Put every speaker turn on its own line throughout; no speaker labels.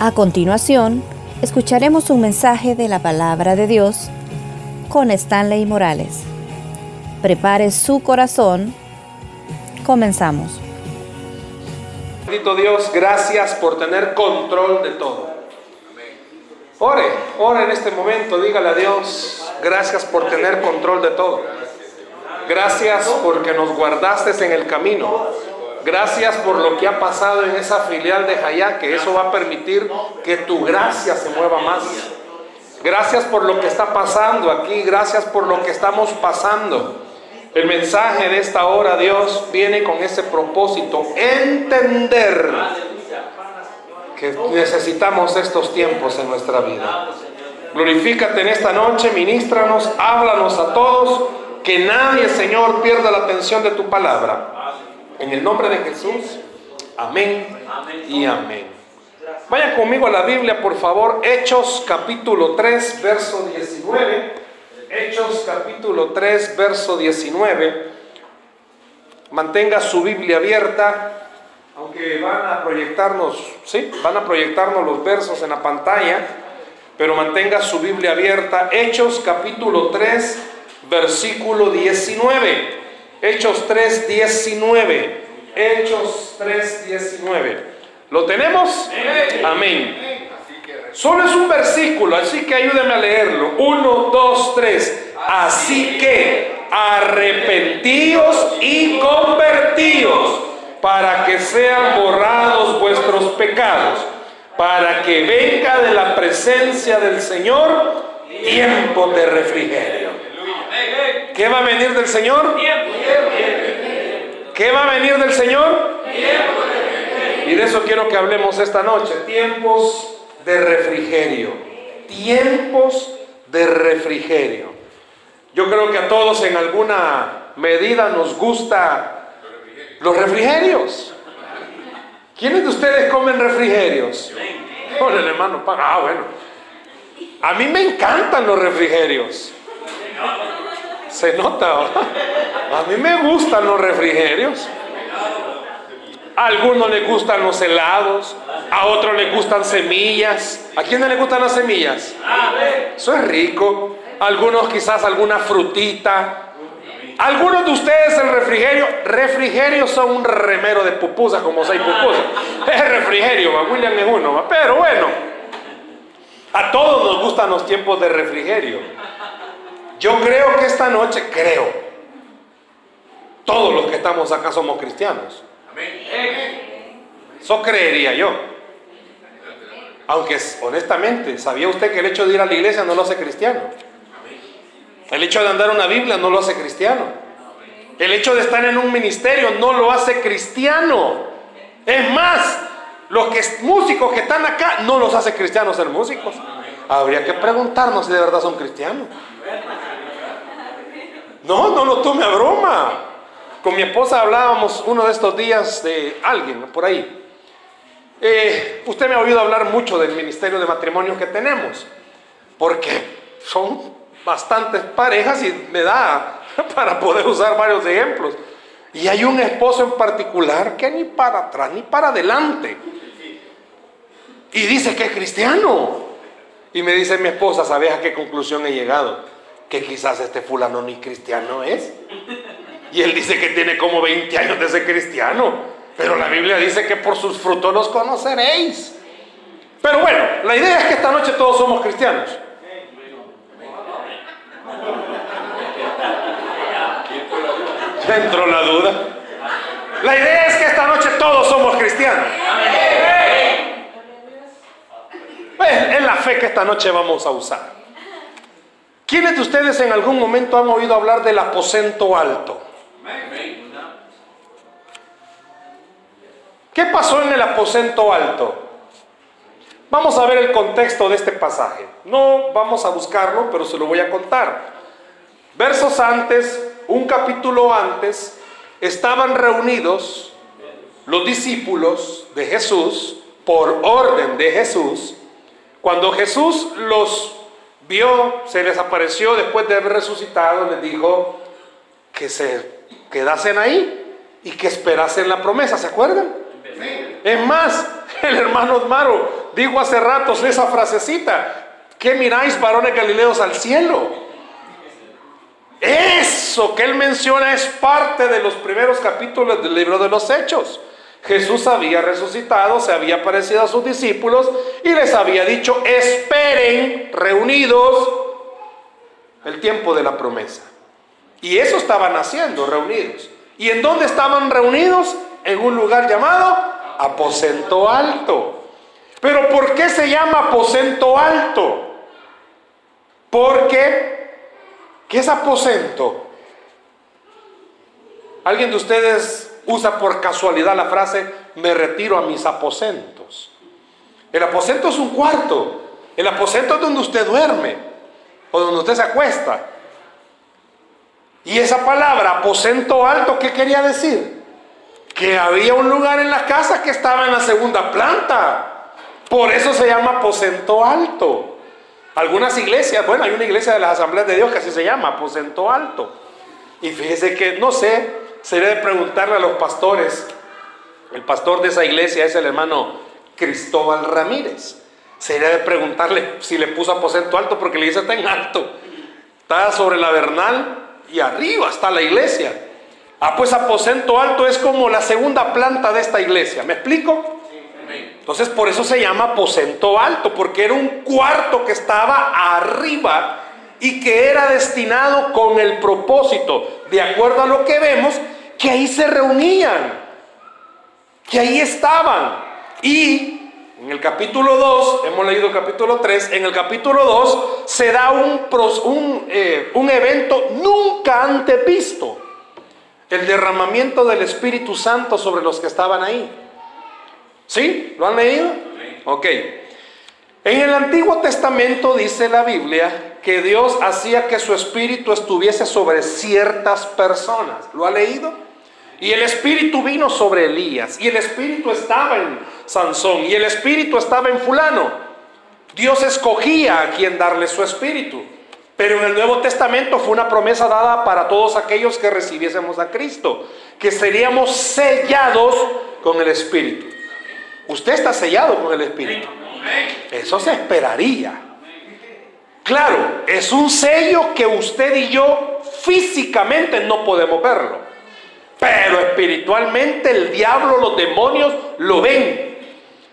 A continuación, escucharemos un mensaje de la palabra de Dios con Stanley Morales. Prepare su corazón. Comenzamos.
Bendito Dios, gracias por tener control de todo. Ore, ore en este momento, dígale a Dios, gracias por tener control de todo. Gracias porque nos guardaste en el camino. Gracias por lo que ha pasado en esa filial de Jaya, que eso va a permitir que tu gracia se mueva más. Gracias por lo que está pasando aquí, gracias por lo que estamos pasando. El mensaje de esta hora, Dios, viene con ese propósito, entender que necesitamos estos tiempos en nuestra vida. Glorifícate en esta noche, ministranos, háblanos a todos, que nadie, Señor, pierda la atención de tu palabra. En el nombre de Jesús, amén y amén. Vayan conmigo a la Biblia, por favor, Hechos capítulo 3, verso 19. Hechos capítulo 3, verso 19. Mantenga su Biblia abierta, aunque van a proyectarnos, sí, van a proyectarnos los versos en la pantalla, pero mantenga su Biblia abierta. Hechos capítulo 3, versículo 19. Hechos 3, 19. Hechos 3, 19. ¿Lo tenemos? Amén. Solo es un versículo, así que ayúdeme a leerlo. Uno, dos, tres. Así que arrepentíos y convertíos para que sean borrados vuestros pecados, para que venga de la presencia del Señor tiempo de refrigerio. ¿Qué va a venir del Señor? ¿Qué va a venir del Señor? Y de eso quiero que hablemos esta noche. Tiempos de refrigerio. Tiempos de refrigerio. Yo creo que a todos en alguna medida nos gusta los refrigerios. ¿Quiénes de ustedes comen refrigerios? Con el hermano. Ah, bueno. A mí me encantan los refrigerios. Se nota. A mí me gustan los refrigerios. A algunos les gustan los helados, a otros les gustan semillas. ¿A quiénes les gustan las semillas? Eso es rico. algunos quizás alguna frutita. Algunos de ustedes el refrigerio, refrigerio son un remero de pupusas como seis pupusas. Es refrigerio, William es uno, pero bueno. A todos nos gustan los tiempos de refrigerio. Yo creo que esta noche, creo, todos los que estamos acá somos cristianos. Eso creería yo. Aunque honestamente, ¿sabía usted que el hecho de ir a la iglesia no lo hace cristiano? El hecho de andar una Biblia no lo hace cristiano. El hecho de estar en un ministerio no lo hace cristiano. Es más, los que, músicos que están acá no los hace cristianos ser músicos. Habría que preguntarnos si de verdad son cristianos. No, no lo tome a broma. Con mi esposa hablábamos uno de estos días de alguien por ahí. Eh, usted me ha oído hablar mucho del ministerio de matrimonio que tenemos, porque son bastantes parejas y me da para poder usar varios ejemplos. Y hay un esposo en particular que ni para atrás ni para adelante. Y dice que es cristiano. Y me dice mi esposa, ¿sabes a qué conclusión he llegado? Que quizás este fulano ni cristiano es. Y él dice que tiene como 20 años de ser cristiano. Pero la Biblia dice que por sus frutos los conoceréis. Pero bueno, la idea es que esta noche todos somos cristianos. Dentro la duda. La idea es que esta noche todos somos cristianos. Es la fe que esta noche vamos a usar. ¿Quiénes de ustedes en algún momento han oído hablar del aposento alto? ¿Qué pasó en el aposento alto? Vamos a ver el contexto de este pasaje. No vamos a buscarlo, pero se lo voy a contar. Versos antes, un capítulo antes, estaban reunidos los discípulos de Jesús por orden de Jesús. Cuando Jesús los vio, se les apareció después de haber resucitado, les dijo que se quedasen ahí y que esperasen la promesa, ¿se acuerdan? Es más, el hermano Osmaro dijo hace ratos esa frasecita. ¿Qué miráis, varones galileos, al cielo? Eso que él menciona es parte de los primeros capítulos del libro de los Hechos. Jesús había resucitado, se había aparecido a sus discípulos y les había dicho, esperen reunidos el tiempo de la promesa. Y eso estaban haciendo, reunidos. ¿Y en dónde estaban reunidos? En un lugar llamado aposento alto. Pero ¿por qué se llama aposento alto? Porque, ¿qué es aposento? ¿Alguien de ustedes usa por casualidad la frase, me retiro a mis aposentos? El aposento es un cuarto. El aposento es donde usted duerme o donde usted se acuesta. Y esa palabra, aposento alto, ¿qué quería decir? Que había un lugar en la casa que estaba en la segunda planta. Por eso se llama aposento alto. Algunas iglesias, bueno, hay una iglesia de las asambleas de Dios que así se llama, aposento alto. Y fíjese que, no sé, sería de preguntarle a los pastores. El pastor de esa iglesia es el hermano Cristóbal Ramírez. Sería de preguntarle si le puso aposento alto porque la iglesia está en alto. Está sobre la vernal y arriba está la iglesia. Ah, pues aposento alto es como la segunda planta de esta iglesia. ¿Me explico? Entonces por eso se llama aposento alto, porque era un cuarto que estaba arriba y que era destinado con el propósito, de acuerdo a lo que vemos, que ahí se reunían, que ahí estaban. Y en el capítulo 2, hemos leído el capítulo 3, en el capítulo 2 se da un, un, eh, un evento nunca antes visto, el derramamiento del Espíritu Santo sobre los que estaban ahí. ¿Sí? ¿Lo han leído? Ok. En el Antiguo Testamento dice la Biblia que Dios hacía que su espíritu estuviese sobre ciertas personas. ¿Lo ha leído? Y el espíritu vino sobre Elías. Y el espíritu estaba en Sansón. Y el espíritu estaba en fulano. Dios escogía a quien darle su espíritu. Pero en el Nuevo Testamento fue una promesa dada para todos aquellos que recibiésemos a Cristo. Que seríamos sellados con el espíritu. Usted está sellado con el Espíritu. Eso se esperaría. Claro, es un sello que usted y yo físicamente no podemos verlo. Pero espiritualmente el diablo, los demonios lo ven.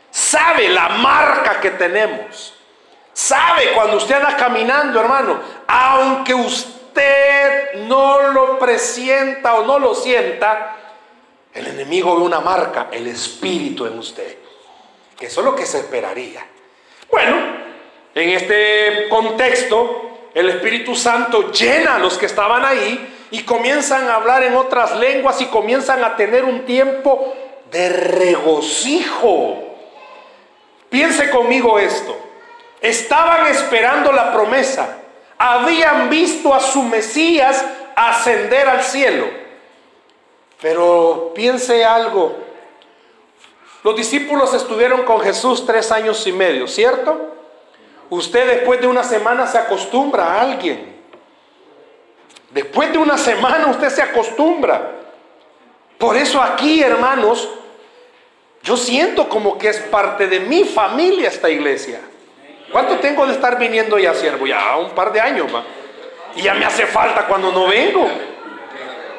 Sabe la marca que tenemos. Sabe cuando usted anda caminando, hermano, aunque usted no lo presienta o no lo sienta, el enemigo ve una marca, el espíritu en usted. Eso es lo que se esperaría. Bueno, en este contexto, el Espíritu Santo llena a los que estaban ahí y comienzan a hablar en otras lenguas y comienzan a tener un tiempo de regocijo. Piense conmigo esto. Estaban esperando la promesa. Habían visto a su Mesías ascender al cielo. Pero piense algo. Los discípulos estuvieron con Jesús tres años y medio, ¿cierto? Usted después de una semana se acostumbra a alguien. Después de una semana usted se acostumbra. Por eso aquí, hermanos, yo siento como que es parte de mi familia esta iglesia. ¿Cuánto tengo de estar viniendo ya, siervo? Ya un par de años, va. Y ya me hace falta cuando no vengo.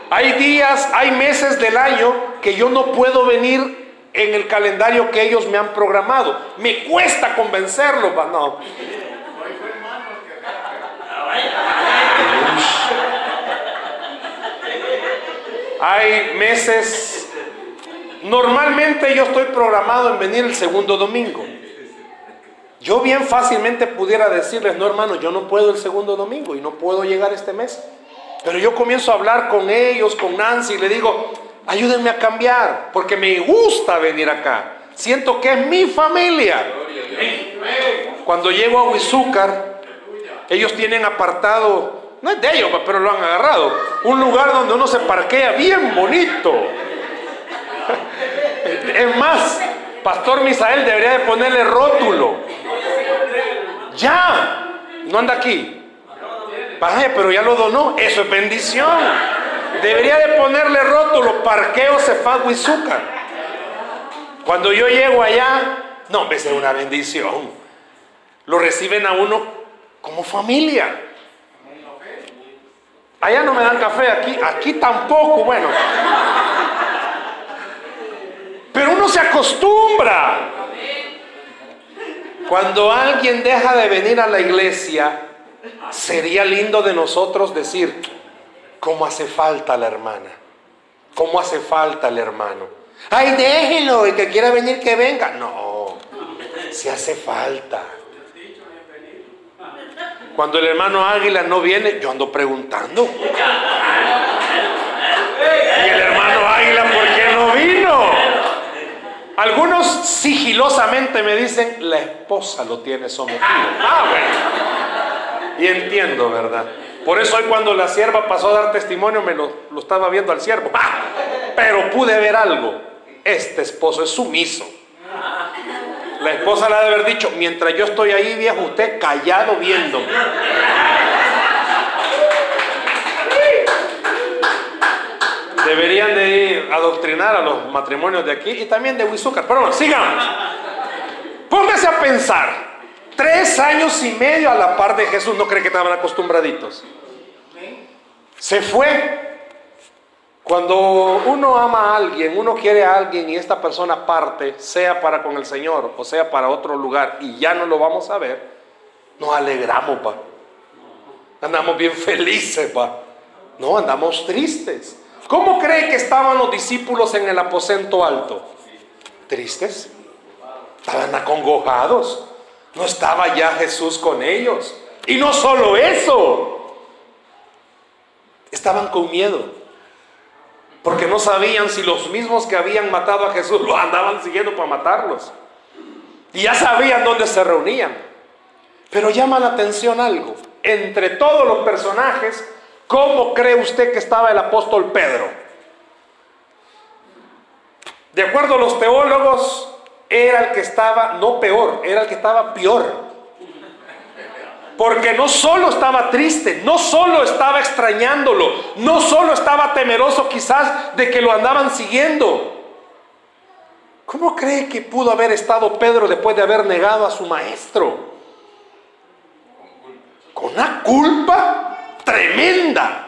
Hay días, hay meses del año que yo no puedo venir en el calendario que ellos me han programado. Me cuesta convencerlos, no. Hay meses, normalmente yo estoy programado en venir el segundo domingo. Yo bien fácilmente pudiera decirles, no hermano, yo no puedo el segundo domingo y no puedo llegar este mes. Pero yo comienzo a hablar con ellos, con Nancy, y le digo, ayúdenme a cambiar, porque me gusta venir acá. Siento que es mi familia. Cuando llego a Huizúcar, ellos tienen apartado, no es de ellos, pero lo han agarrado, un lugar donde uno se parquea bien bonito. Es más, Pastor Misael debería de ponerle rótulo. Ya, no anda aquí. Vaya, pero ya lo donó. Eso es bendición. Debería de ponerle rótulo, parqueo Cefat Huizúcar. Cuando yo llego allá, No, vez de una bendición. Lo reciben a uno como familia. Allá no me dan café, aquí, aquí tampoco, bueno. Pero uno se acostumbra. Cuando alguien deja de venir a la iglesia, sería lindo de nosotros decir, ¿cómo hace falta la hermana? ¿Cómo hace falta el hermano? Ay, déjelo, el que quiera venir que venga. No, si hace falta. Cuando el hermano Águila no viene, yo ando preguntando. Y el hermano Águila, ¿por qué no vino? Algunos sigilosamente me dicen, la esposa lo tiene sometido. Ah, bueno. Y entiendo, ¿verdad? Por eso hoy cuando la sierva pasó a dar testimonio, me lo, estaba viendo al siervo. ¡Ah! Pero pude ver algo. Este esposo es sumiso. La esposa le ha de haber dicho, mientras yo estoy ahí, viejo, usted callado viéndome. Deberían de adoctrinar a los matrimonios de aquí y también de Huizúcar. Pero bueno, sigamos. Póngase a pensar. Tres años y medio a la par de Jesús, ¿no cree que estaban acostumbraditos? Se fue. Cuando uno ama a alguien, uno quiere a alguien y esta persona parte, sea para con el Señor o sea para otro lugar y ya no lo vamos a ver, nos alegramos, pa. Andamos bien felices, pa. No, andamos tristes. ¿Cómo cree que estaban los discípulos en el aposento alto? ¿Tristes? Estaban acongojados. No estaba ya Jesús con ellos. Y no solo eso. Estaban con miedo. Porque no sabían si los mismos que habían matado a Jesús lo andaban siguiendo para matarlos. Y ya sabían dónde se reunían. Pero llama la atención algo. Entre todos los personajes, ¿cómo cree usted que estaba el apóstol Pedro? De acuerdo a los teólogos, era el que estaba, no peor, era el que estaba peor. Porque no solo estaba triste, no solo estaba extrañándolo, no solo estaba temeroso quizás de que lo andaban siguiendo. ¿Cómo cree que pudo haber estado Pedro después de haber negado a su maestro? Con una culpa tremenda.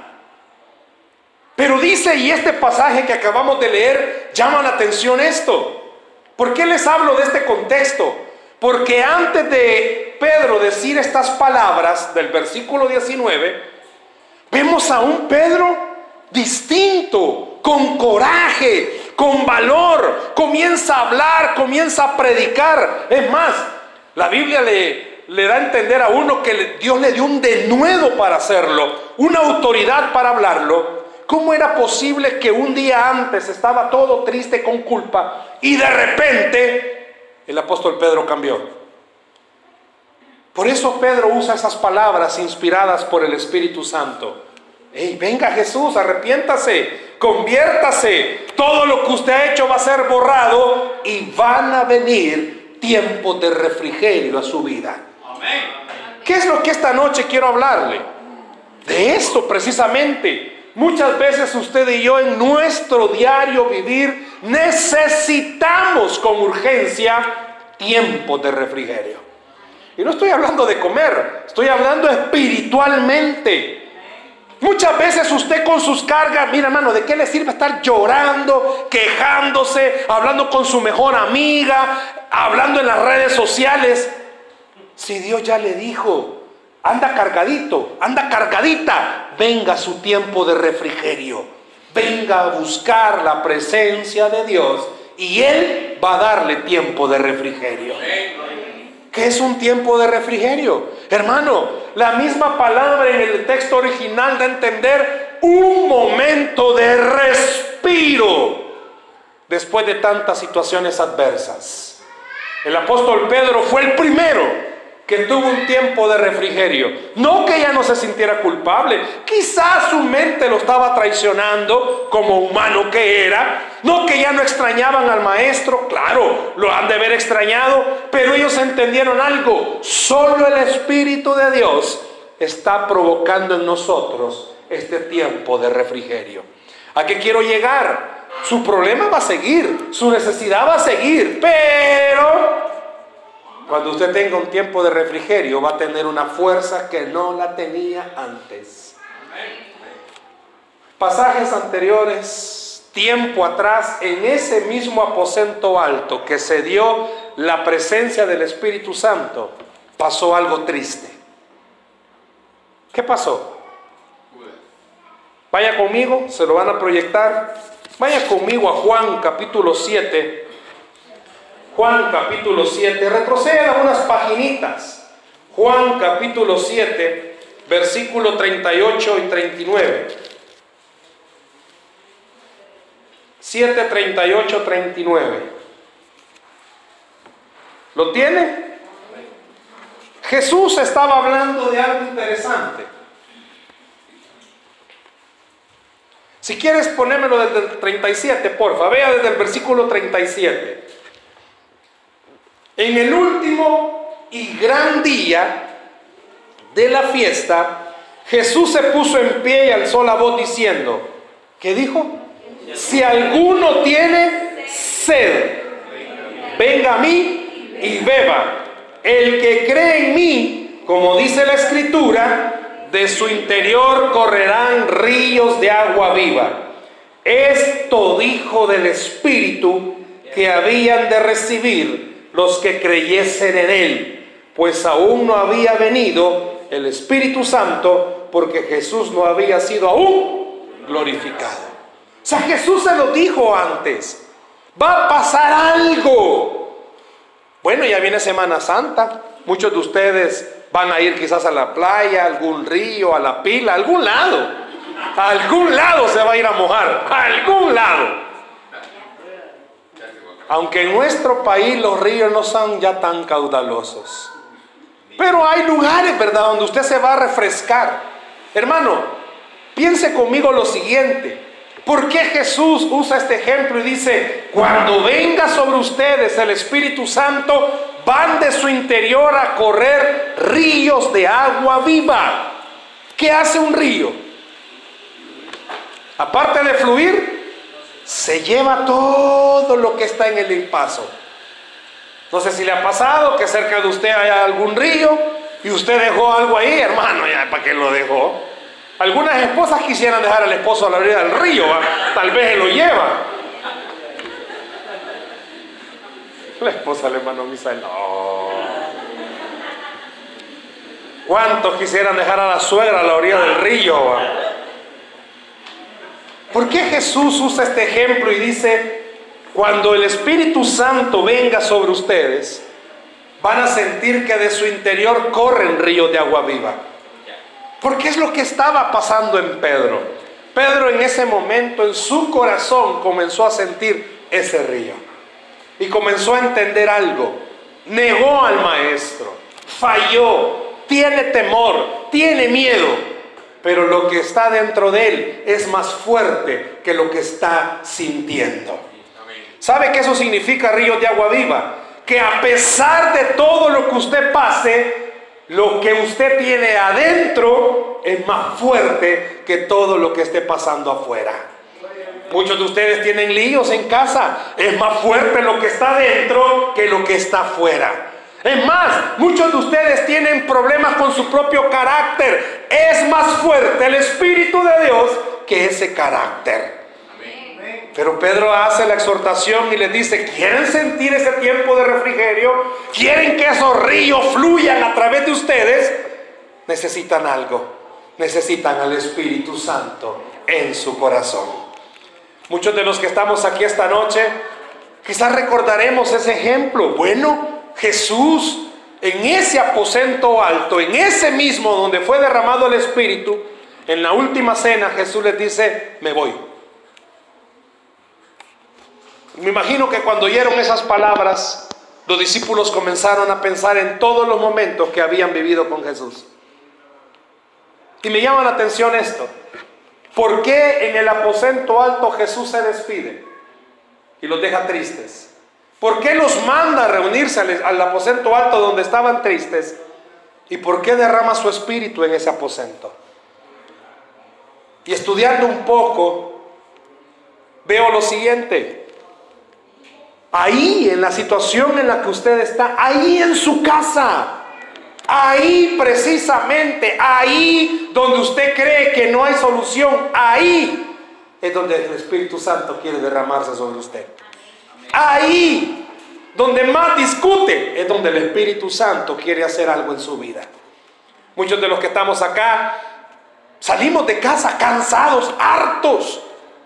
Pero dice, y este pasaje que acabamos de leer llama la atención esto. ¿Por qué les hablo de este contexto? Porque antes de Pedro decir estas palabras del versículo 19, vemos a un Pedro distinto, con coraje, con valor, comienza a hablar, comienza a predicar. Es más, la Biblia le, le da a entender a uno que Dios le dio un denuedo para hacerlo, una autoridad para hablarlo. ¿Cómo era posible que un día antes estaba todo triste con culpa y de repente el apóstol Pedro cambió? Por eso Pedro usa esas palabras inspiradas por el Espíritu Santo. Hey, venga Jesús, arrepiéntase, conviértase. Todo lo que usted ha hecho va a ser borrado y van a venir tiempos de refrigerio a su vida. ¿Qué es lo que esta noche quiero hablarle? De esto precisamente. Muchas veces usted y yo en nuestro diario vivir necesitamos con urgencia tiempo de refrigerio. Y no estoy hablando de comer, estoy hablando espiritualmente. Muchas veces usted con sus cargas, mira hermano, ¿de qué le sirve estar llorando, quejándose, hablando con su mejor amiga, hablando en las redes sociales? Si Dios ya le dijo, anda cargadito, anda cargadita, venga su tiempo de refrigerio, venga a buscar la presencia de Dios y Él va a darle tiempo de refrigerio. ¿Qué es un tiempo de refrigerio? Hermano, la misma palabra en el texto original da a entender un momento de respiro después de tantas situaciones adversas. El apóstol Pedro fue el primero que tuvo un tiempo de refrigerio. No que ya no se sintiera culpable, quizás su mente lo estaba traicionando como humano que era. No que ya no extrañaban al maestro, claro, lo han de haber extrañado, pero ellos entendieron algo. Solo el Espíritu de Dios está provocando en nosotros este tiempo de refrigerio. ¿A qué quiero llegar? Su problema va a seguir, su necesidad va a seguir, pero Cuando usted tenga un tiempo de refrigerio, va a tener una fuerza que no la tenía antes. Pasajes anteriores, tiempo atrás, en ese mismo aposento alto que se dio la presencia del Espíritu Santo, pasó algo triste. ¿Qué pasó? Vaya conmigo, se lo van a proyectar. Vaya conmigo a Juan capítulo 7. Juan capítulo 7. Retroceda unas paginitas. Juan capítulo 7, versículo 38 y 39. 7, 38, 39. ¿Lo tiene? Jesús estaba hablando de algo interesante. Si quieres ponérmelo desde el 37, porfa, vea desde el versículo 37. En el último y gran día de la fiesta, Jesús se puso en pie y alzó la voz diciendo, ¿qué dijo? Si alguno tiene sed, venga a mí y beba. El que cree en mí, como dice la escritura, de su interior correrán ríos de agua viva. Esto dijo del Espíritu que habían de recibir los que creyesen en Él, pues aún no había venido el Espíritu Santo porque Jesús no había sido aún glorificado. O sea, Jesús se lo dijo antes. Va a pasar algo. Bueno, ya viene Semana Santa. Muchos de ustedes van a ir quizás a la playa, a algún río, a la pila, a algún lado. A algún lado se va a ir a mojar. A algún lado. Aunque en nuestro país los ríos no son ya tan caudalosos. Pero hay lugares, ¿verdad?, donde usted se va a refrescar. Hermano, piense conmigo lo siguiente. ¿Por qué Jesús usa este ejemplo y dice, cuando venga sobre ustedes el Espíritu Santo, van de su interior a correr ríos de agua viva? ¿Qué hace un río? Aparte de fluir, se lleva todo lo que está en el paso. No sé si le ha pasado que cerca de usted haya algún río y usted dejó algo ahí, hermano, ya, ¿para qué lo dejó? Algunas esposas quisieran dejar al esposo a la orilla del río, tal vez él lo lleva. La esposa le mandó misa, no. ¿Cuántos quisieran dejar a la suegra a la orilla del río? ¿Por qué Jesús usa este ejemplo y dice, cuando el Espíritu Santo venga sobre ustedes, van a sentir que de su interior corren ríos de agua viva? Porque es lo que estaba pasando en Pedro. Pedro en ese momento en su corazón comenzó a sentir ese río. Y comenzó a entender algo. Negó al maestro. Falló. Tiene temor. Tiene miedo. Pero lo que está dentro de él es más fuerte que lo que está sintiendo. ¿Sabe qué eso significa río de agua viva? Que a pesar de todo lo que usted pase, lo que usted tiene adentro es más fuerte que todo lo que esté pasando afuera. Muchos de ustedes tienen líos en casa. Es más fuerte lo que está adentro que lo que está afuera. Es más, muchos de ustedes tienen problemas con su propio carácter. Es más fuerte el Espíritu de Dios que ese carácter. Pero Pedro hace la exhortación y les dice, ¿quieren sentir ese tiempo de refrigerio? ¿Quieren que esos ríos fluyan a través de ustedes? Necesitan algo. Necesitan al Espíritu Santo en su corazón. Muchos de los que estamos aquí esta noche, quizás recordaremos ese ejemplo. Bueno, Jesús en ese aposento alto, en ese mismo donde fue derramado el Espíritu, en la última cena Jesús les dice, me voy me imagino que cuando oyeron esas palabras, los discípulos comenzaron a pensar en todos los momentos que habían vivido con Jesús. Y me llama la atención esto. ¿Por qué en el aposento alto Jesús se despide y los deja tristes? ¿Por qué los manda a reunirse al, aposento alto donde estaban tristes? ¿Y por qué derrama su espíritu en ese aposento? Y estudiando un poco, veo lo siguiente. Ahí, en la situación en la que usted está, ahí en su casa. Ahí precisamente, ahí donde usted cree que no hay solución, ahí es donde el Espíritu Santo quiere derramarse sobre usted. Ahí donde más discute es donde el Espíritu Santo quiere hacer algo en su vida. Muchos de los que estamos acá salimos de casa cansados, hartos,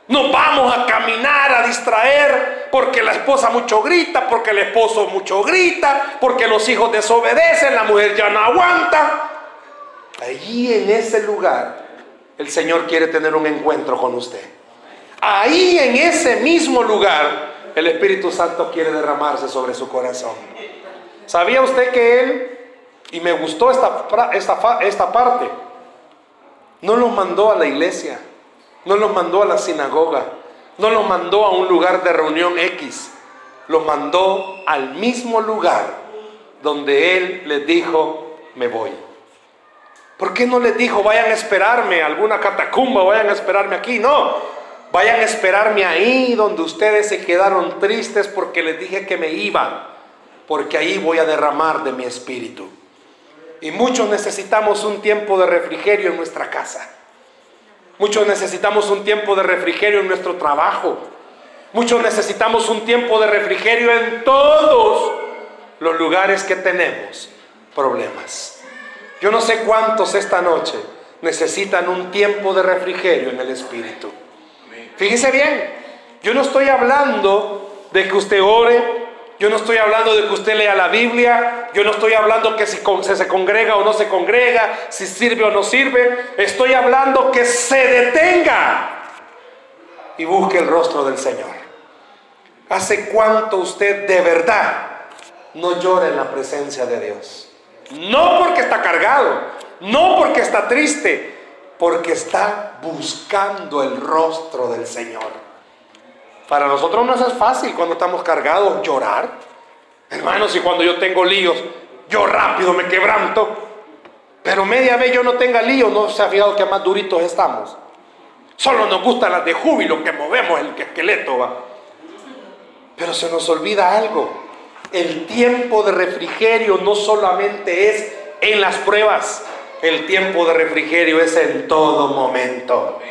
nos vamos a caminar, a distraer, porque la esposa mucho grita, porque el esposo mucho grita, porque los hijos desobedecen, la mujer ya no aguanta. Allí en ese lugar, el Señor quiere tener un encuentro con usted. Ahí en ese mismo lugar, el Espíritu Santo quiere derramarse sobre su corazón. ¿Sabía usted que Él, y me gustó esta, esta, esta parte, no lo mandó a la iglesia? No los mandó a la sinagoga, no los mandó a un lugar de reunión X, los mandó al mismo lugar donde Él les dijo, me voy. ¿Por qué no les dijo, vayan a esperarme a alguna catacumba, vayan a esperarme aquí? No, vayan a esperarme ahí donde ustedes se quedaron tristes porque les dije que me iba, porque ahí voy a derramar de mi espíritu. Y muchos necesitamos un tiempo de refrigerio en nuestra casa. Muchos necesitamos un tiempo de refrigerio en nuestro trabajo. Muchos necesitamos un tiempo de refrigerio en todos los lugares que tenemos problemas. Yo no sé cuántos esta noche necesitan un tiempo de refrigerio en el Espíritu. Fíjese bien, yo no estoy hablando de que usted ore yo no estoy hablando de que usted lea la Biblia, yo no estoy hablando que si se congrega o no se congrega, si sirve o no sirve, estoy hablando que se detenga y busque el rostro del Señor. ¿Hace cuánto usted de verdad no llora en la presencia de Dios? No porque está cargado, no porque está triste, porque está buscando el rostro del Señor. Para nosotros no es fácil cuando estamos cargados llorar. Hermanos, y cuando yo tengo líos, yo rápido me quebranto. Pero media vez yo no tenga líos, no se ha fijado que más duritos estamos. Solo nos gustan las de júbilo que movemos el esqueleto, va. Pero se nos olvida algo. El tiempo de refrigerio no solamente es en las pruebas, el tiempo de refrigerio es en todo momento.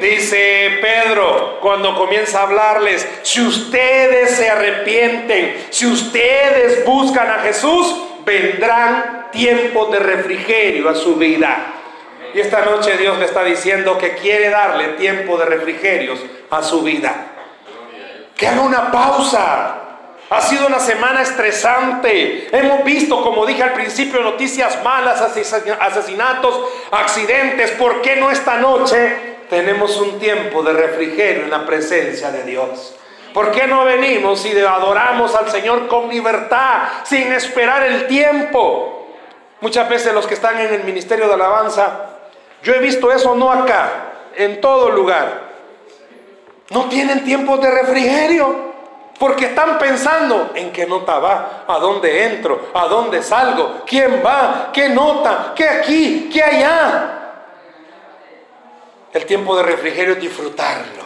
Dice Pedro cuando comienza a hablarles, si ustedes se arrepienten, si ustedes buscan a Jesús, vendrán tiempos de refrigerio a su vida. Y esta noche Dios le está diciendo que quiere darle tiempo de refrigerios a su vida. Que haga una pausa. Ha sido una semana estresante. Hemos visto, como dije al principio, noticias malas, asesinatos, accidentes. ¿Por qué no esta noche tenemos un tiempo de refrigerio en la presencia de Dios. ¿Por qué no venimos y adoramos al Señor con libertad, sin esperar el tiempo? Muchas veces los que están en el ministerio de alabanza, yo he visto eso no acá, en todo lugar. No tienen tiempo de refrigerio. Porque están pensando en qué nota va, a dónde entro, a dónde salgo, quién va, qué nota, qué aquí, qué allá. El tiempo de refrigerio es disfrutarlo.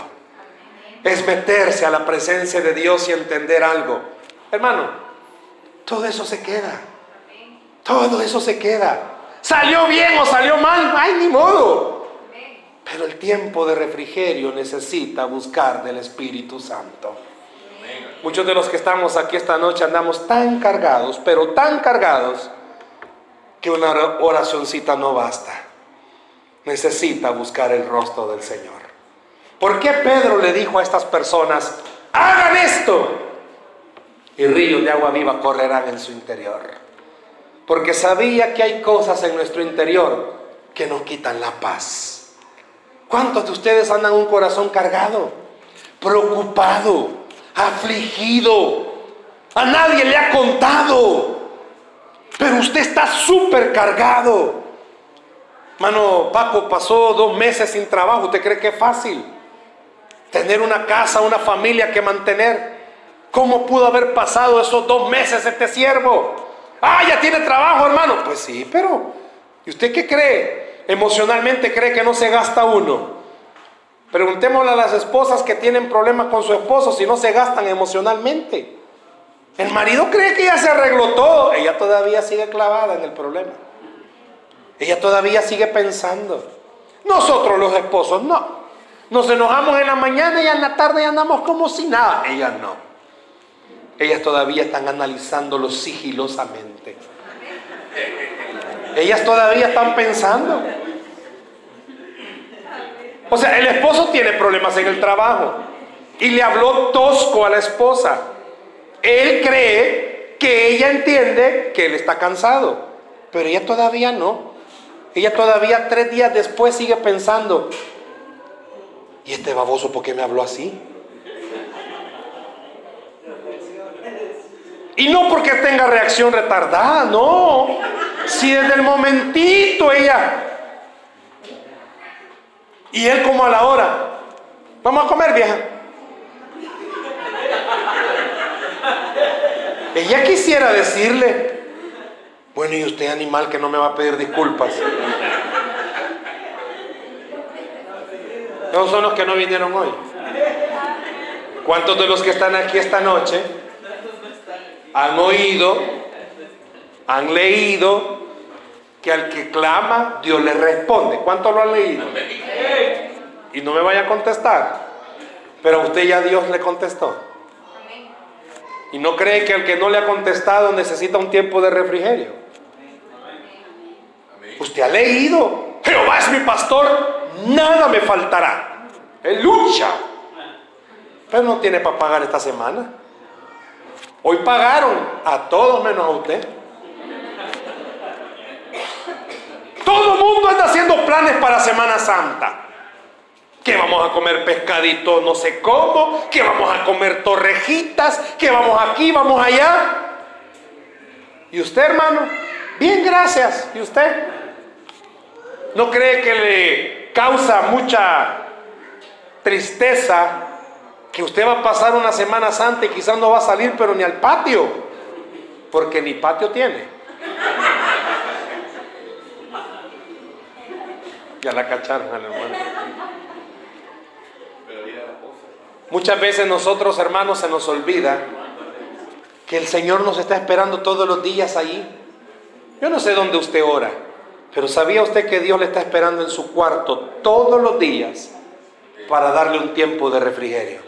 Es meterse a la presencia de Dios y entender algo. Hermano, todo eso se queda. Todo eso se queda. Salió bien o salió mal, ay, ni modo. Pero el tiempo de refrigerio necesita buscar del Espíritu Santo. Muchos de los que estamos aquí esta noche andamos tan cargados, pero tan cargados, que una oracioncita no basta necesita buscar el rostro del Señor. ¿Por qué Pedro le dijo a estas personas, hagan esto? Y ríos de agua viva correrán en su interior. Porque sabía que hay cosas en nuestro interior que nos quitan la paz. ¿Cuántos de ustedes andan un corazón cargado, preocupado, afligido? A nadie le ha contado, pero usted está súper cargado. Mano, Paco pasó dos meses sin trabajo. ¿Usted cree que es fácil? Tener una casa, una familia que mantener. ¿Cómo pudo haber pasado esos dos meses este siervo? Ah, ya tiene trabajo, hermano. Pues sí, pero ¿y usted qué cree? Emocionalmente cree que no se gasta uno. Preguntémosle a las esposas que tienen problemas con su esposo si no se gastan emocionalmente. El marido cree que ya se arregló todo. Ella todavía sigue clavada en el problema. Ella todavía sigue pensando. Nosotros los esposos no. Nos enojamos en la mañana y en la tarde andamos como si nada. Ellas no. Ellas todavía están analizándolo sigilosamente. Ellas todavía están pensando. O sea, el esposo tiene problemas en el trabajo y le habló tosco a la esposa. Él cree que ella entiende que él está cansado, pero ella todavía no. Ella todavía tres días después sigue pensando, ¿y este baboso por qué me habló así? Y no porque tenga reacción retardada, no. Si desde el momentito ella y él como a la hora, vamos a comer vieja. Ella quisiera decirle, bueno, y usted animal que no me va a pedir disculpas. Esos son los que no vinieron hoy. ¿Cuántos de los que están aquí esta noche han oído, han leído que al que clama, Dios le responde? ¿Cuántos lo han leído? Y no me vaya a contestar, pero a usted ya Dios le contestó. Y no cree que el que no le ha contestado necesita un tiempo de refrigerio. Usted ha leído, Jehová es mi pastor, nada me faltará. Él lucha, pero no tiene para pagar esta semana. Hoy pagaron a todos menos a usted. Todo el mundo anda haciendo planes para Semana Santa que vamos a comer pescadito no sé cómo, que vamos a comer torrejitas, que vamos aquí, vamos allá. ¿Y usted, hermano? Bien, gracias. ¿Y usted? ¿No cree que le causa mucha tristeza que usted va a pasar una Semana Santa y quizás no va a salir, pero ni al patio? Porque ni patio tiene. Ya la cacharon, hermano. Muchas veces nosotros, hermanos, se nos olvida que el Señor nos está esperando todos los días ahí. Yo no sé dónde usted ora, pero ¿sabía usted que Dios le está esperando en su cuarto todos los días para darle un tiempo de refrigerio?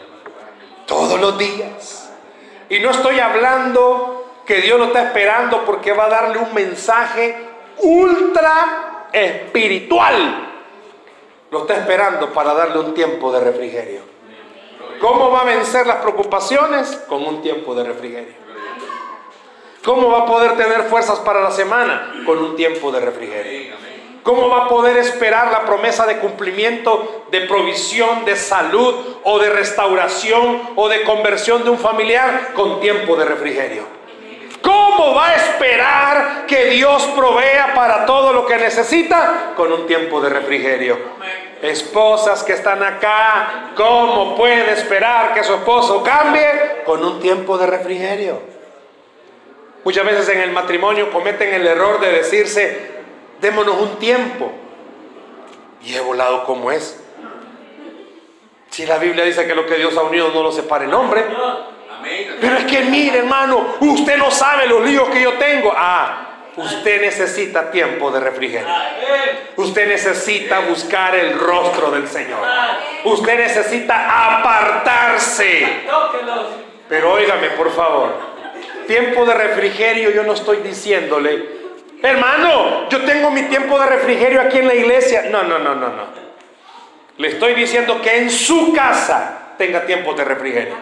Todos los días. Y no estoy hablando que Dios lo está esperando porque va a darle un mensaje ultra espiritual. Lo está esperando para darle un tiempo de refrigerio. ¿Cómo va a vencer las preocupaciones? Con un tiempo de refrigerio. ¿Cómo va a poder tener fuerzas para la semana? Con un tiempo de refrigerio. ¿Cómo va a poder esperar la promesa de cumplimiento, de provisión, de salud o de restauración o de conversión de un familiar? Con tiempo de refrigerio. ¿Cómo va a esperar que Dios provea para todo lo que necesita? Con un tiempo de refrigerio. Esposas que están acá, ¿cómo puede esperar que su esposo cambie? Con un tiempo de refrigerio. Muchas veces en el matrimonio cometen el error de decirse, démonos un tiempo. Y he volado como es. Si la Biblia dice que lo que Dios ha unido no lo separe el hombre. Pero es que mire, hermano, usted no sabe los líos que yo tengo. Ah, Usted necesita tiempo de refrigerio. Usted necesita buscar el rostro del Señor. Usted necesita apartarse. Pero óigame, por favor. Tiempo de refrigerio yo no estoy diciéndole, hermano, yo tengo mi tiempo de refrigerio aquí en la iglesia. No, no, no, no, no. Le estoy diciendo que en su casa tenga tiempo de refrigerio.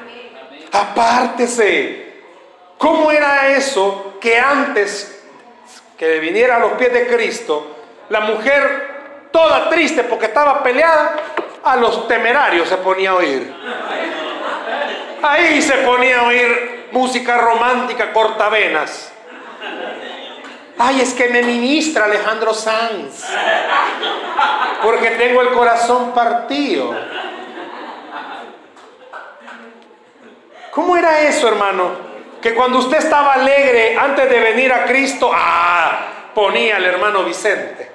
Apártese. ¿Cómo era eso que antes que viniera a los pies de Cristo, la mujer toda triste porque estaba peleada, a los temerarios se ponía a oír. Ahí se ponía a oír música romántica, cortavenas. Ay, es que me ministra Alejandro Sanz. Porque tengo el corazón partido. ¿Cómo era eso, hermano? Que cuando usted estaba alegre antes de venir a Cristo, ah, ponía al hermano Vicente.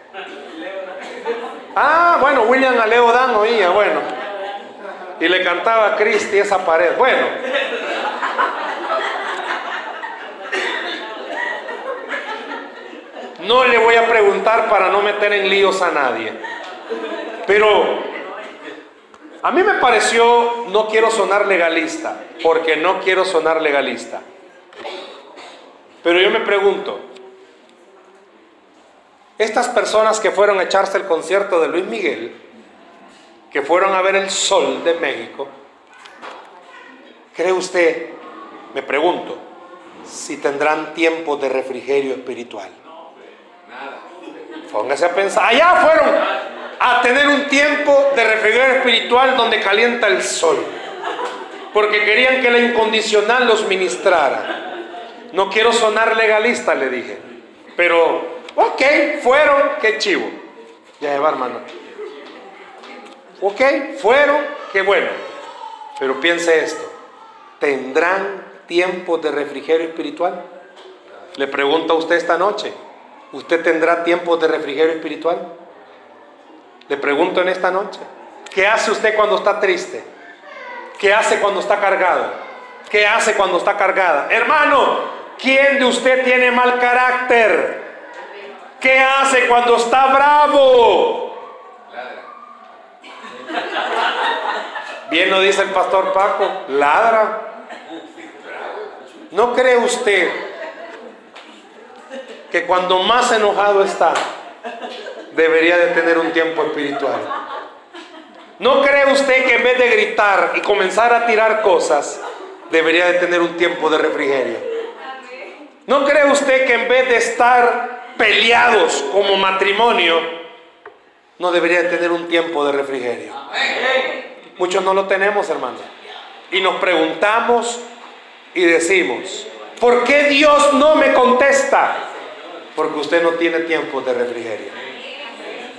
Ah, bueno, William Aleo Dan oía, bueno. y le cantaba a Cristi esa pared. Bueno. No le voy a preguntar para no meter en líos a nadie. Pero a mí me pareció, no quiero sonar legalista, porque no quiero sonar legalista. Pero yo me pregunto, estas personas que fueron a echarse el concierto de Luis Miguel, que fueron a ver el sol de México, ¿cree usted, me pregunto, si tendrán tiempo de refrigerio espiritual? Póngase a pensar, allá fueron a tener un tiempo de refrigerio espiritual donde calienta el sol, porque querían que la incondicional los ministrara. No quiero sonar legalista, le dije, pero, ok, fueron, qué chivo. Ya va, hermano. Ok, fueron, qué bueno. Pero piense esto, ¿tendrán tiempo de refrigerio espiritual? Le pregunto a usted esta noche, ¿usted tendrá tiempo de refrigerio espiritual? Le pregunto en esta noche, ¿qué hace usted cuando está triste? ¿Qué hace cuando está cargado? ¿Qué hace cuando está cargada? Hermano, ¿quién de usted tiene mal carácter? ¿Qué hace cuando está bravo? Bien lo dice el pastor Paco, ladra. ¿No cree usted que cuando más enojado está, debería de tener un tiempo espiritual. ¿No cree usted que en vez de gritar y comenzar a tirar cosas, debería de tener un tiempo de refrigerio? ¿No cree usted que en vez de estar peleados como matrimonio, no debería de tener un tiempo de refrigerio? Muchos no lo tenemos, hermano. Y nos preguntamos y decimos, ¿por qué Dios no me contesta? Porque usted no tiene tiempo de refrigerio.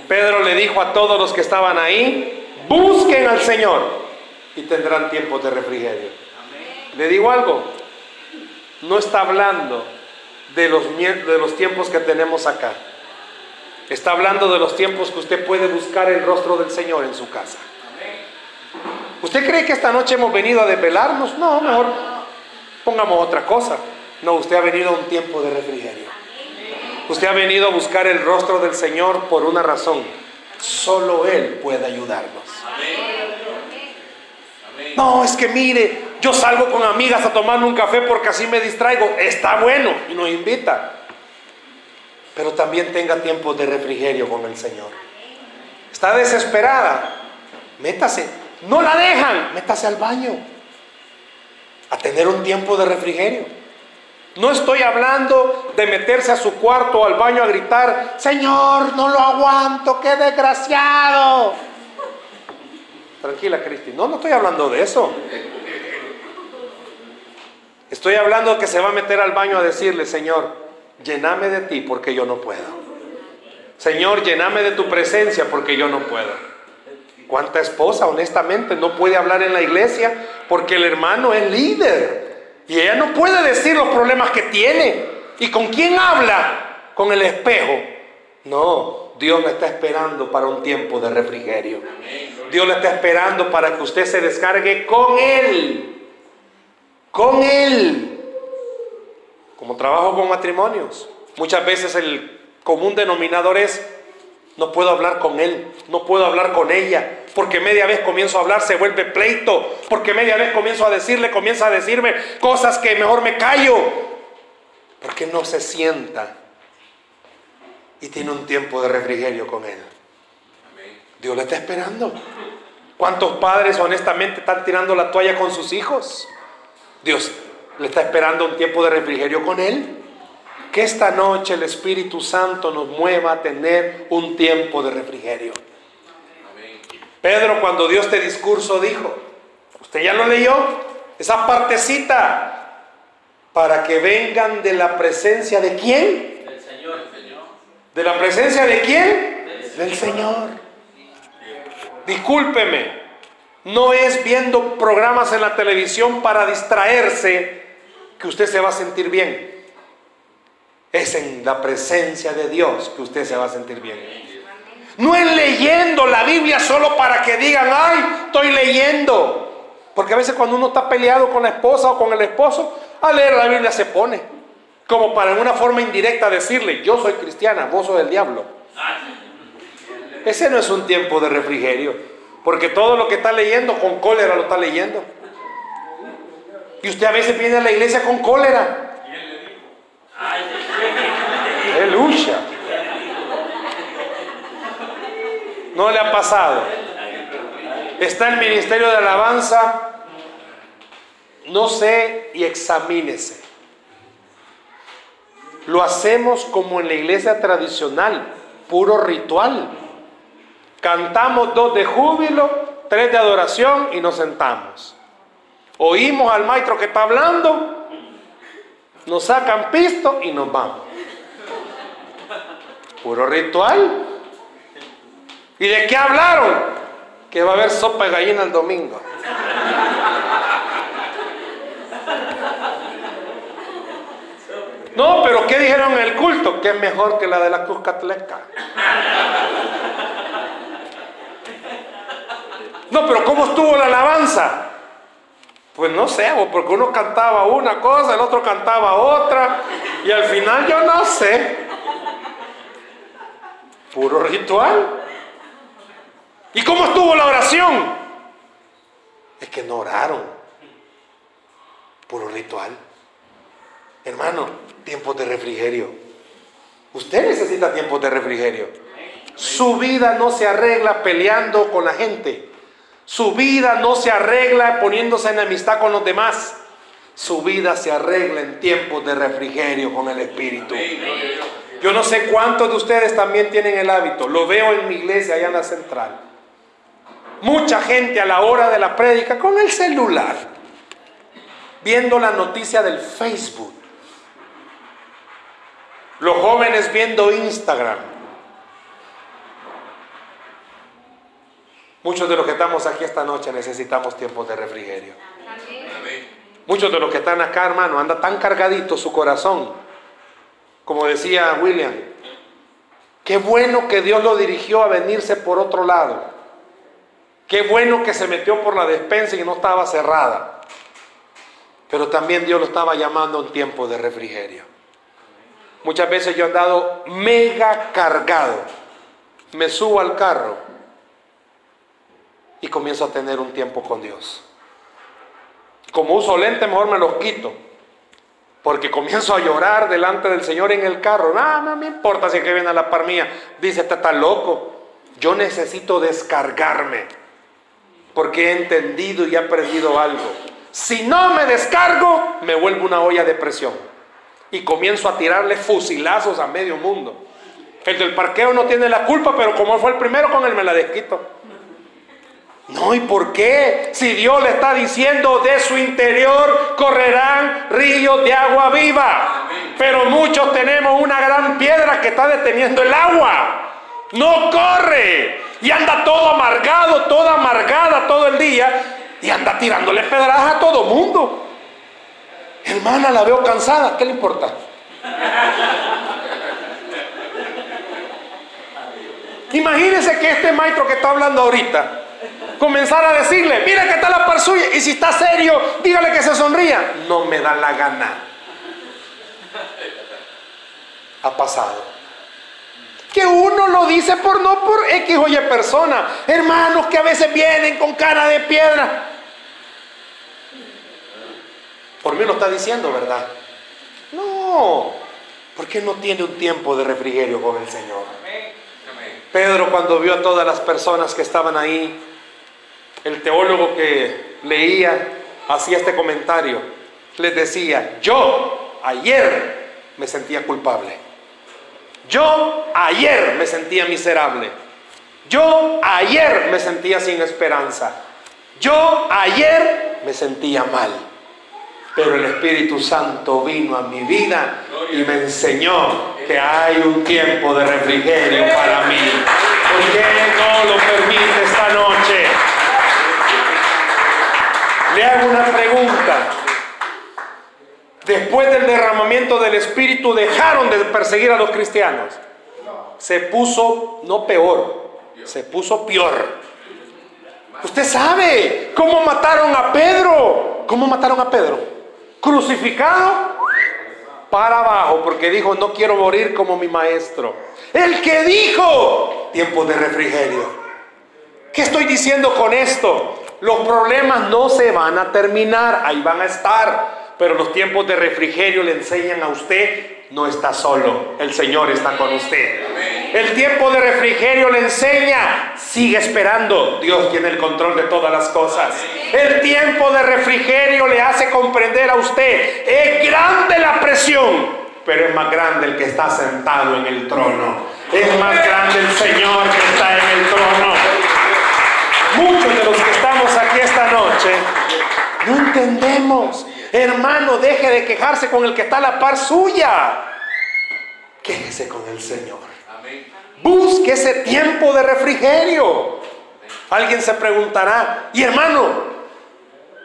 Pedro le dijo a todos los que estaban ahí, busquen al Señor y tendrán tiempo de refrigerio. Le digo algo, no está hablando de los, de los tiempos que tenemos acá. Está hablando de los tiempos que usted puede buscar el rostro del Señor en su casa. ¿Usted cree que esta noche hemos venido a desvelarnos? No, mejor pongamos otra cosa. No, usted ha venido a un tiempo de refrigerio. Usted ha venido a buscar el rostro del Señor por una razón. Solo Él puede ayudarnos. No, es que mire, yo salgo con amigas a tomarme un café porque así me distraigo. Está bueno y nos invita. Pero también tenga tiempo de refrigerio con el Señor. Está desesperada. Métase. No la dejan. Métase al baño. A tener un tiempo de refrigerio. No estoy hablando de meterse a su cuarto o al baño a gritar, Señor, no lo aguanto, qué desgraciado. Tranquila, Cristi. No, no estoy hablando de eso. Estoy hablando que se va a meter al baño a decirle, Señor, llename de ti porque yo no puedo. Señor, llename de tu presencia porque yo no puedo. ¿Cuánta esposa, honestamente, no puede hablar en la iglesia porque el hermano es líder? Y ella no puede decir los problemas que tiene. ¿Y con quién habla? Con el espejo. No, Dios le está esperando para un tiempo de refrigerio. Dios le está esperando para que usted se descargue con Él. Con Él. Como trabajo con matrimonios. Muchas veces el común denominador es, no puedo hablar con Él, no puedo hablar con ella, porque media vez comienzo a hablar, se vuelve pleito, porque media vez comienzo a decirle, comienza a decirme cosas que mejor me callo, porque no se sienta y tiene un tiempo de refrigerio con él. Dios le está esperando. ¿Cuántos padres honestamente están tirando la toalla con sus hijos? Dios le está esperando un tiempo de refrigerio con él. Que esta noche el Espíritu Santo nos mueva a tener un tiempo de refrigerio. Pedro cuando dio este discurso dijo, usted ya lo leyó, esa partecita, para que vengan de la presencia de quién? Del Señor. ¿De la presencia de quién? Del Señor. Discúlpeme, no es viendo programas en la televisión para distraerse que usted se va a sentir bien. Es en la presencia de Dios que usted se va a sentir bien. No es leyendo la Biblia solo para que digan, ay, estoy leyendo. Porque a veces cuando uno está peleado con la esposa o con el esposo, a leer la Biblia se pone. Como para en una forma indirecta decirle, yo soy cristiana, vos sos del diablo. Ese no es un tiempo de refrigerio. Porque todo lo que está leyendo con cólera lo está leyendo. Y usted a veces viene a la iglesia con cólera. Aleluya. No le ha pasado. Está el ministerio de alabanza. No sé y examínese. Lo hacemos como en la iglesia tradicional, puro ritual. Cantamos dos de júbilo, tres de adoración y nos sentamos. Oímos al maestro que está hablando, nos sacan pisto y nos vamos. Puro ritual. ¿Y de qué hablaron? Que va a haber sopa de gallina el domingo. No, pero ¿qué dijeron en el culto? Que es mejor que la de la Cruz Catleca. No, pero ¿cómo estuvo la alabanza? Pues no sé, porque uno cantaba una cosa, el otro cantaba otra, y al final yo no sé. Puro ritual. ¿Y cómo estuvo la oración? Es que no oraron. Puro ritual. Hermano, tiempos de refrigerio. Usted necesita tiempos de refrigerio. Su vida no se arregla peleando con la gente. Su vida no se arregla poniéndose en amistad con los demás. Su vida se arregla en tiempos de refrigerio con el Espíritu. Yo no sé cuántos de ustedes también tienen el hábito. Lo veo en mi iglesia allá en la central. Mucha gente a la hora de la prédica con el celular, viendo la noticia del Facebook. Los jóvenes viendo Instagram. Muchos de los que estamos aquí esta noche necesitamos tiempos de refrigerio. Muchos de los que están acá, hermano, anda tan cargadito su corazón. Como decía William, qué bueno que Dios lo dirigió a venirse por otro lado. Qué bueno que se metió por la despensa y no estaba cerrada. Pero también Dios lo estaba llamando a un tiempo de refrigerio. Muchas veces yo he andado mega cargado. Me subo al carro y comienzo a tener un tiempo con Dios. Como uso lente, mejor me los quito. Porque comienzo a llorar delante del Señor en el carro. No, no me importa si que viene a la par mía. Dice, está loco. Yo necesito descargarme porque he entendido y he aprendido algo. Si no me descargo, me vuelvo una olla de presión y comienzo a tirarle fusilazos a medio mundo. El del parqueo no tiene la culpa, pero como fue el primero, con él me la desquito. No, ¿y por qué? Si Dios le está diciendo de su interior correrán ríos de agua viva. Pero muchos tenemos una gran piedra que está deteniendo el agua. No corre y anda todo amargado, toda amargada todo el día y anda tirándole pedradas a todo mundo. Hermana, la veo cansada, ¿qué le importa? Imagínese que este maestro que está hablando ahorita comenzara a decirle, mira que está la par suya, y si está serio, dígale que se sonría. No me da la gana. Ha pasado que uno lo dice por no por X o Y persona. Hermanos que a veces vienen con cara de piedra. Por mí lo está diciendo, ¿verdad? No, porque no tiene un tiempo de refrigerio con el Señor. Pedro cuando vio a todas las personas que estaban ahí, el teólogo que leía hacía este comentario, les decía, yo ayer me sentía culpable. Yo ayer me sentía miserable. Yo ayer me sentía sin esperanza. Yo ayer me sentía mal. Pero el Espíritu Santo vino a mi vida y me enseñó que hay un tiempo de refrigerio para mí. ¿Por Después del derramamiento del Espíritu dejaron de perseguir a los cristianos. Se puso, no peor, Se puso peor. Usted sabe cómo mataron a Pedro. ¿Cómo mataron a Pedro? Crucificado para abajo porque dijo, no quiero morir como mi maestro. El que dijo, tiempo de refrigerio. ¿Qué estoy diciendo con esto? Los problemas no se van a terminar, ahí van a estar, pero los tiempos de refrigerio le enseñan a usted, no está solo, el Señor está con usted. El tiempo de refrigerio le enseña, sigue esperando, Dios tiene el control de todas las cosas. El tiempo de refrigerio le hace comprender a usted, es grande la presión, pero es más grande el que está sentado en el trono. Es más grande el Señor que está en el trono. Muchos de los que estamos aquí esta noche no entendemos. Hermano, deje de quejarse con el que está a la par suya. Quéjese con el Señor. Busque ese tiempo de refrigerio. Alguien se preguntará, y hermano,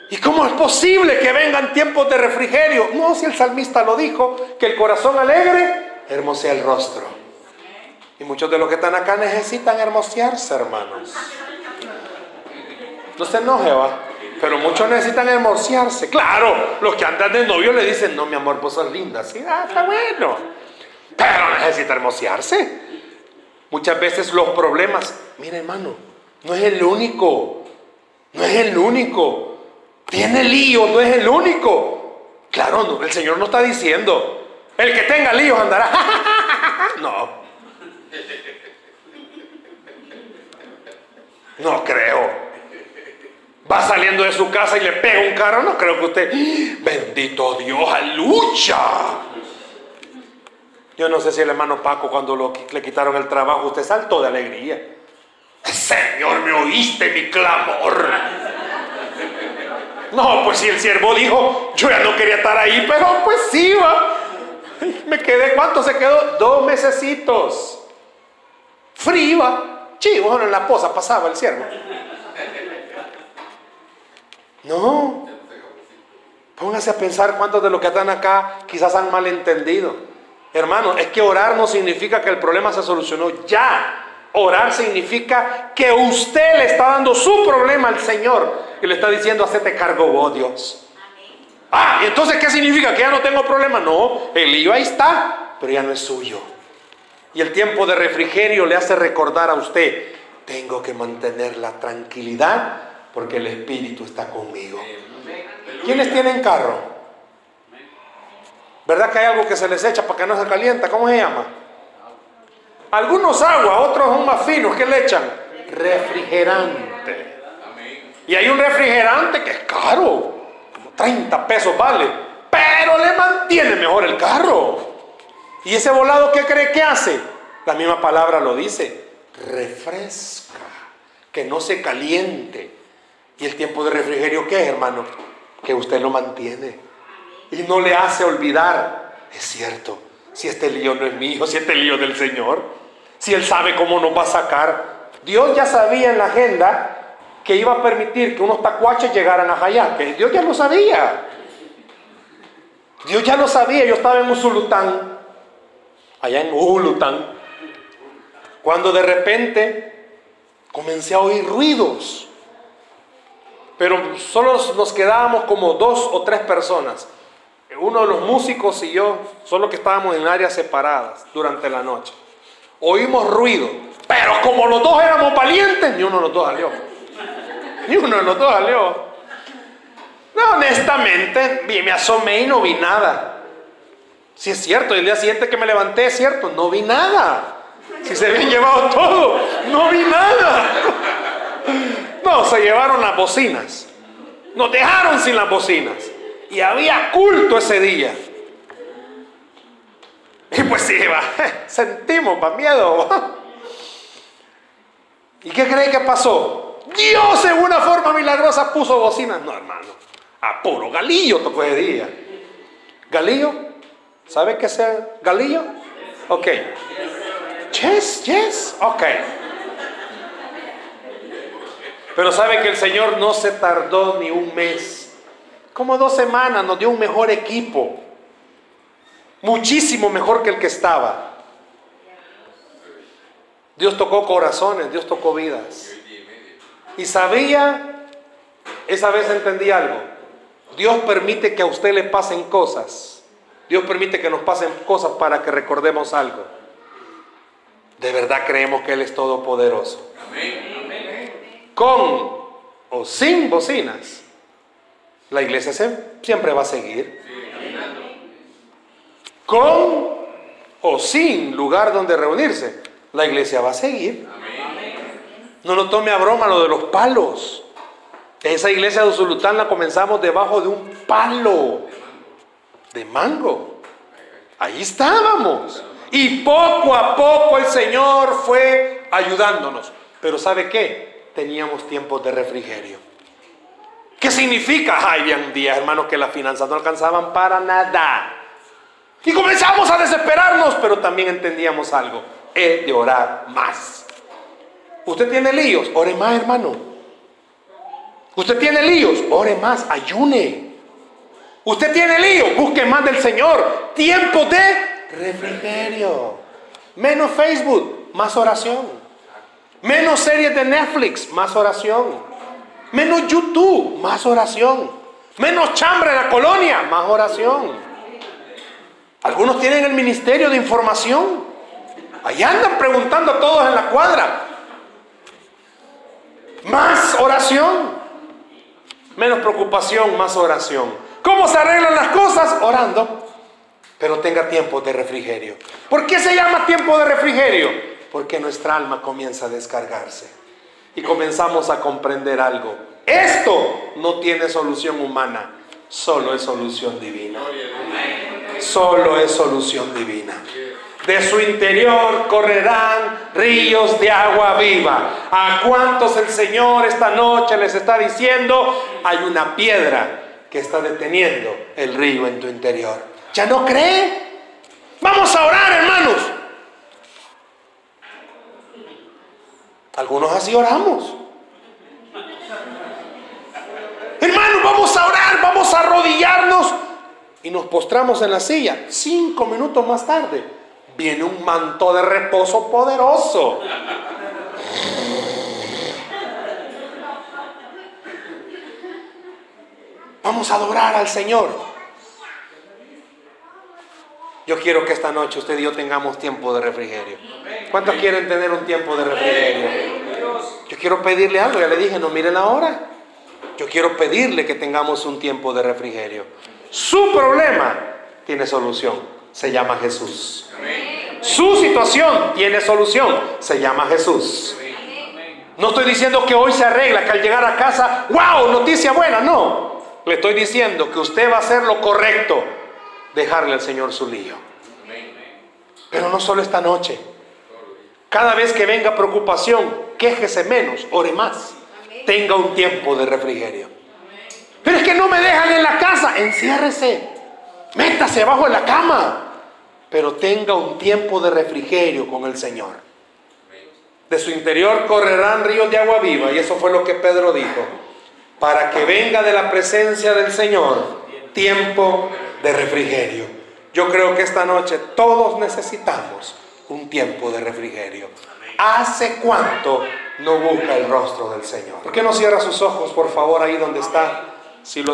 ¿y cómo es posible que vengan tiempos de refrigerio? No, si el salmista lo dijo, que el corazón alegre hermosea el rostro. Y muchos de los que están acá necesitan hermosearse, hermanos. No se enoje, va. Pero muchos necesitan hermosearse. Claro, los que andan de novio le dicen, no, mi amor, vos sos linda. Sí, ah, está bueno. Pero necesita hermosearse. Muchas veces los problemas, mire hermano, no es el único. No es el único. Tiene lío, no es el único. Claro, no, el Señor no está diciendo, el que tenga líos andará. no. No creo va saliendo de su casa y le pega un carro, no creo que usted, bendito Dios, lucha. Yo no sé si el hermano Paco cuando lo, le quitaron el trabajo, usted saltó de alegría. Señor, me oíste mi clamor. No, pues si el siervo dijo, yo ya no quería estar ahí, pero pues sí, va. Me quedé, ¿cuánto se quedó? Dos mesecitos. Frío, chivo, en la posa pasaba el siervo. No. Póngase a pensar cuántos de los que están acá quizás han malentendido. Hermano, es que orar no significa que el problema se solucionó ya. Orar significa que usted le está dando su problema al Señor y le está diciendo, hacete cargo vos, Dios. Ah, entonces, ¿qué significa? Que ya no tengo problema. No, el lío ahí está, pero ya no es suyo. Y el tiempo de refrigerio le hace recordar a usted, tengo que mantener la tranquilidad porque el Espíritu está conmigo. ¿Quiénes tienen carro? ¿Verdad que hay algo que se les echa para que no se calienta? ¿Cómo se llama? Algunos agua, otros son más finos. ¿Qué le echan? Refrigerante. Y hay un refrigerante que es caro, como 30 pesos vale, pero le mantiene mejor el carro. ¿Y ese volado qué cree que hace? La misma palabra lo dice, refresca, que no se caliente. ¿Y el tiempo de refrigerio qué es, hermano? Que usted lo mantiene y no le hace olvidar. Es cierto, si este lío no es mío, si este lío es del Señor, si Él sabe cómo nos va a sacar. Dios ya sabía en la agenda que iba a permitir que unos tacuaches llegaran a que Dios ya lo sabía. Dios ya lo sabía. Yo estaba en Usulután, allá en Ulután, cuando de repente comencé a oír ruidos pero solo nos quedábamos como dos o tres personas. Uno de los músicos y yo, solo que estábamos en áreas separadas durante la noche. Oímos ruido, pero como los dos éramos valientes, ni uno de los dos salió. Ni uno de los dos salió. No, honestamente, me asomé y no vi nada. Si es cierto, el día siguiente que me levanté, es cierto, no vi nada. Si se habían llevado todo, no vi nada. Se llevaron las bocinas. Nos dejaron sin las bocinas. Y había culto ese día. Y pues sí, va, sentimos va, miedo. ¿Y qué cree que pasó? Dios en una forma milagrosa puso bocinas. No, hermano. A puro galillo tocó ese día. ¿Galillo? ¿Sabe qué es galillo? Ok. Yes, yes. Ok. Pero sabe que el Señor no se tardó ni un mes. Como dos semanas nos dio un mejor equipo. Muchísimo mejor que el que estaba. Dios tocó corazones, Dios tocó vidas. Y sabía, esa vez entendí algo. Dios permite que a usted le pasen cosas. Dios permite que nos pasen cosas para que recordemos algo. De verdad creemos que Él es todopoderoso. Con o sin bocinas, la iglesia siempre va a seguir. Con o sin lugar donde reunirse, la iglesia va a seguir. No lo tome a broma lo de los palos. Esa iglesia de Usulután la comenzamos debajo de un palo de mango. Ahí estábamos. Y poco a poco el Señor fue ayudándonos. Pero ¿sabe qué? Teníamos tiempos de refrigerio. ¿Qué significa? Ay, había un día, hermanos, que las finanzas no alcanzaban para nada. Y comenzamos a desesperarnos, pero también entendíamos algo. Es de orar más. Usted tiene líos, ore más, hermano. Usted tiene líos, ore más, ayune. Usted tiene líos, busque más del Señor. Tiempo de refrigerio. Menos Facebook, más oración. Menos series de Netflix, más oración. Menos YouTube, más oración. Menos chambre en la colonia, más oración. Algunos tienen el ministerio de información. Allá andan preguntando a todos en la cuadra. Más oración. Menos preocupación, más oración. ¿Cómo se arreglan las cosas? Orando. Pero tenga tiempo de refrigerio. ¿Por qué se llama tiempo de refrigerio? Porque nuestra alma comienza a descargarse. Y comenzamos a comprender algo. Esto no tiene solución humana, solo es solución divina. Solo es solución divina. De su interior correrán ríos de agua viva. ¿A cuántos el Señor esta noche les está diciendo? Hay una piedra que está deteniendo el río en tu interior. ¿Ya no cree? Vamos a orar, hermanos. Algunos así oramos. Hermanos, vamos a orar, vamos a arrodillarnos y nos postramos en la silla. Cinco minutos más tarde, viene un manto de reposo poderoso. Vamos a adorar al Señor. Yo quiero que esta noche usted y yo tengamos tiempo de refrigerio. ¿Cuántos quieren tener un tiempo de refrigerio? Yo quiero pedirle algo, ya le dije, no miren ahora. Yo quiero pedirle que tengamos un tiempo de refrigerio. Su problema tiene solución, se llama Jesús. Su situación tiene solución, se llama Jesús. No estoy diciendo que hoy se arregla, que al llegar a casa, wow, noticia buena, no. Le estoy diciendo que usted va a hacer lo correcto, dejarle al Señor su lío. Pero no solo esta noche. Cada vez que venga preocupación, quéjese menos, ore más. Tenga un tiempo de refrigerio. Pero es que no me dejan en la casa, enciérrese. Métase abajo de la cama. Pero tenga un tiempo de refrigerio con el Señor. De su interior correrán ríos de agua viva. Y eso fue lo que Pedro dijo. Para que venga de la presencia del Señor tiempo de refrigerio. Yo creo que esta noche todos necesitamos un tiempo de refrigerio. ¿Hace cuánto no busca el rostro del Señor? ¿Por qué no cierra sus ojos, por favor, ahí donde está? Si lo